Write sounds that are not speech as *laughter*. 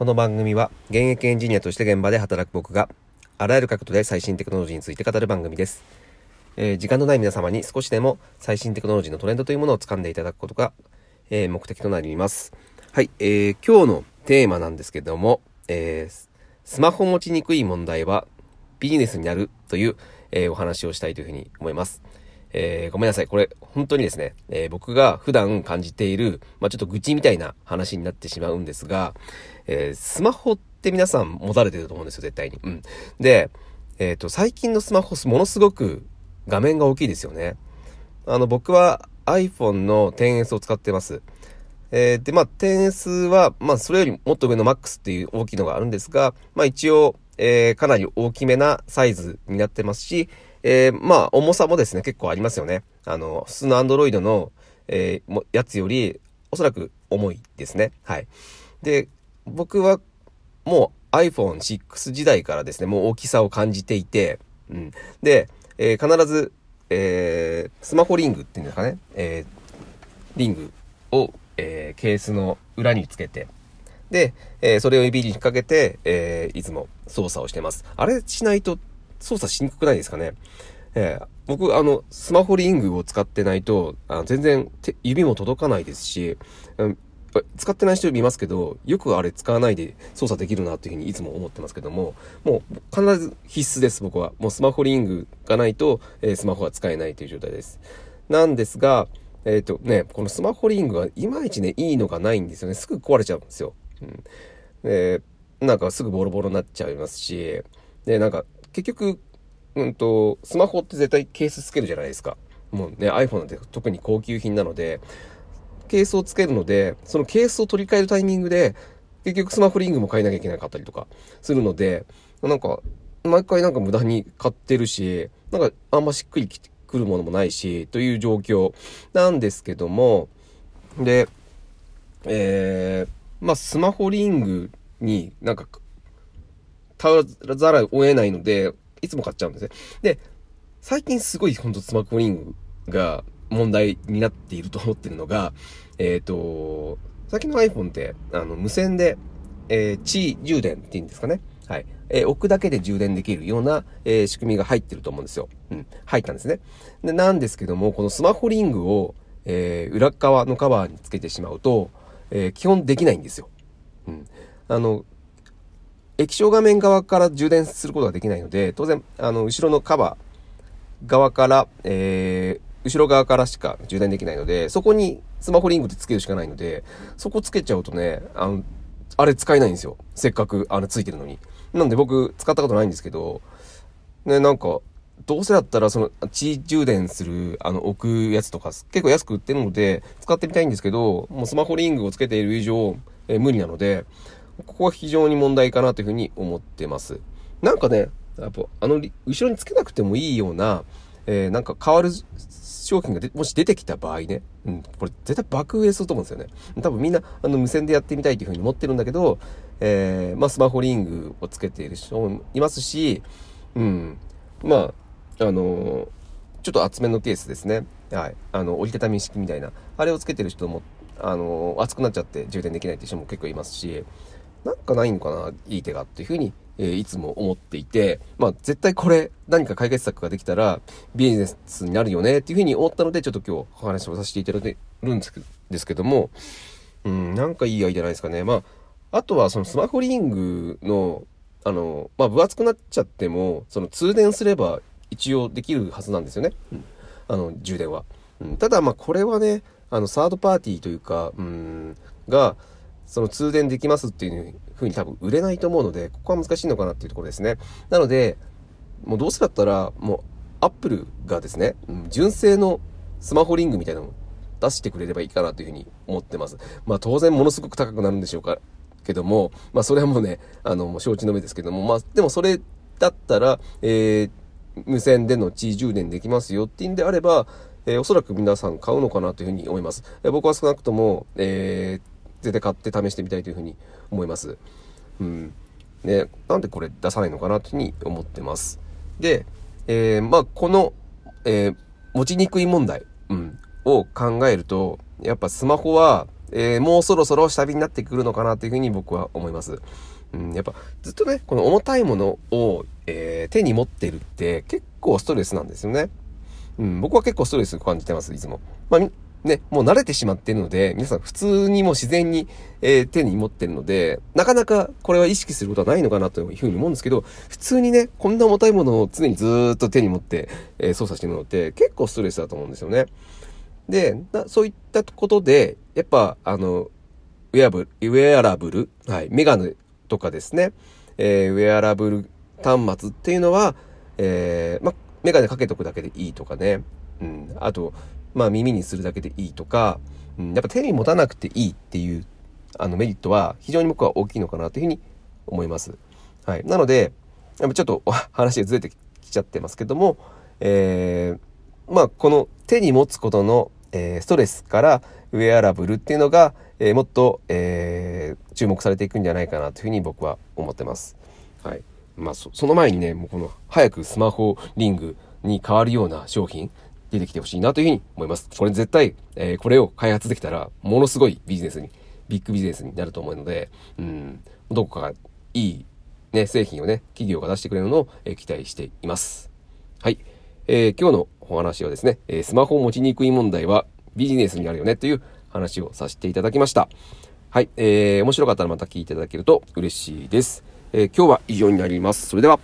この番組は現役エンジニアとして現場で働く僕があらゆる角度で最新テクノロジーについて語る番組です。えー時間のない皆様に少しでも最新テクノロジーのトレンドというものを掴んでいただくことが、えー目的となります。はい、えー今日のテーマなんですけども、えースマホ持ちにくい問題はビジネスになるという、えお話をしたいというふうに思います。えーごめんなさい。これ、本当にですね、えー僕が普段感じている、まあ、ちょっと愚痴みたいな話になってしまうんですが、えースマホって皆さん持たれてると思うんですよ、絶対に。うん。で、えっ、と、最近のスマホ、ものすごく画面が大きいですよね。あの、僕は iPhone の 10S を使ってます。えーで、まあ、10S は、まあ、それよりもっと上の MAX っていう大きいのがあるんですが、まあ、一応、えーかなり大きめなサイズになってますし、えーまあ、重さもですね、結構ありますよね。あの、普通の Android の、えーやつより、おそらく重いですね。はい。で、僕は、もう iPhone6 時代からですね、もう大きさを感じていて、うん。で、えー必ず、えースマホリングっていうんですかね、えーリングを、えーケースの裏につけて、で、えーそれを指に引っ掛けて、えーいつも操作をしてます。あれしないと操作しにくくないですかねえー僕、あの、スマホリングを使ってないと、あ全然手指も届かないですし、うん使ってない人見ますけど、よくあれ使わないで操作できるなっていうふうにいつも思ってますけども、もう必ず必須です、僕は。もうスマホリングがないと、えースマホは使えないという状態です。なんですが、えっ、とね、このスマホリングがいまいちね、いいのがないんですよね。すぐ壊れちゃうんですよ。うん。で、なんかすぐボロボロになっちゃいますし、で、なんか結局、うんと、スマホって絶対ケースつけるじゃないですか。もうね、iPhone なんて特に高級品なので、ケースをつけるので、そのケースを取り替えるタイミングで、結局スマホリングも買えなきゃいけなかったりとかするので、なんか、毎回なんか無駄に買ってるし、なんかあんましっくりきてくるものもないし、という状況なんですけども、で、えー、まあ、スマホリングになんか、頼らざるを得ないので、いつも買っちゃうんですね。で、最近すごい本当スマホリングが問題になっていると思ってるのが、えっ、と、最近の iPhone って、あの、無線で、えー、地充電っていうんですかね。はい。えー置くだけで充電できるような、えー仕組みが入ってると思うんですよ。うん。入ったんですね。で、なんですけども、このスマホリングを、えー裏側のカバーにつけてしまうと、えー基本できないんですよ。うん。あの、液晶画面側から充電することができないので、当然、あの、後ろのカバー側から、えー後ろ側からしか充電できないので、そこにスマホリングってつけるしかないので、そこつけちゃうとね、あの、あれ使えないんですよ。せっかく、あの、ついてるのに。なんで僕、使ったことないんですけど、ね、なんか、どうせだったら、その、地充電する、あの、置くやつとか、結構安く売ってるので、使ってみたいんですけど、もうスマホリングをつけている以上、えー無理なので、ここは非常に問題かなというふうに思ってます。なんかね、やっぱ、あの、後ろにつけなくてもいいような、えーなんか変わる商品がもし出てきた場合ね、うん、これ絶対爆売れすると思うんですよね。多分みんな、あの、無線でやってみたいというふうに思ってるんだけど、えーまあ、スマホリングをつけている人もいますし、うん、まあ、あのちょっと厚めのケースですね。はい。あの、折りたたみ式みたいな。あれをつけてる人も、あの熱くなっちゃって充電できないっていう人も結構いますし、なんかないのかないい手がっていうふうに、えーいつも思っていて、まあ絶対これ何か解決策ができたらビジネスになるよねっていうふうに思ったのでちょっと今日お話をさせていただいてるんですけども、うん、なんかいいアイデアないですかね。まあ、あとはそのスマホリングの、あの、まあ分厚くなっちゃっても、その通電すれば一応できるはずなんですよね。うん、あの、充電は。うん、ただまあこれはね、あの、サードパーティーというか、うん、が、その通電できますっていう風に多分売れないと思うので、ここは難しいのかなっていうところですね。なので、もうどうせだったら、もう、アップルがですね、純正のスマホリングみたいなのを出してくれればいいかなというふうに思ってます。まあ当然ものすごく高くなるんでしょうか、けども、まあそれはもうね、あの、もう承知の上ですけども、まあでもそれだったら、えー、無線での地充電できますよっていうんであれば、えーおそらく皆さん買うのかなというふうに思います。えー僕は少なくとも、えー絶対買って試してみたいというふうに思います。うん。ね、なんでこれ出さないのかなというふうに思ってます。で、えーまあ、この、えー持ちにくい問題、うん、を考えると、やっぱスマホは、えー、もうそろそろ下火になってくるのかなというふうに僕は思います。うん、やっぱずっとね、この重たいものを、えー、手に持ってるって結構ストレスなんですよね。うん、僕は結構ストレス感じてます、いつも。まあ、ね、もう慣れてしまっているので、皆さん普通にもう自然に、えー、手に持ってるので、なかなかこれは意識することはないのかなというふうに思うんですけど、普通にね、こんな重たいものを常にずっと手に持って、えー、操作してるのって結構ストレスだと思うんですよね。で、そういったことで、やっぱ、あの、ウェアブル、ウェアラブル、はい、メガネとかですね、えー、ウェアラブル端末っていうのは、えー、ま、メガネかけとくだけでいいとかね、うん、あと、まあ耳にするだけでいいとか、うん、やっぱ手に持たなくていいっていう、あのメリットは非常に僕は大きいのかなというふうに思います。はい。なので、やっぱちょっと *laughs* 話がずれてきちゃってますけども、えー、まあこの手に持つことの、えー、ストレスからウェアラブルっていうのが、えー、もっと、えー、注目されていくんじゃないかなというふうに僕は思ってます。はい。まあそ、その前にね、もうこの早くスマホリングに変わるような商品、出てきてほしいなというふうに思います。これ絶対、えー、これを開発できたら、ものすごいビジネスに、ビッグビジネスになると思うので、うん、どこかいい、ね、製品をね、企業が出してくれるのを、えー、期待しています。はい。えー、今日のお話はですね、えスマホを持ちにくい問題はビジネスになるよねという話をさせていただきました。はい。えー、面白かったらまた聞いていただけると嬉しいです。え、今日は以上になります。それでは。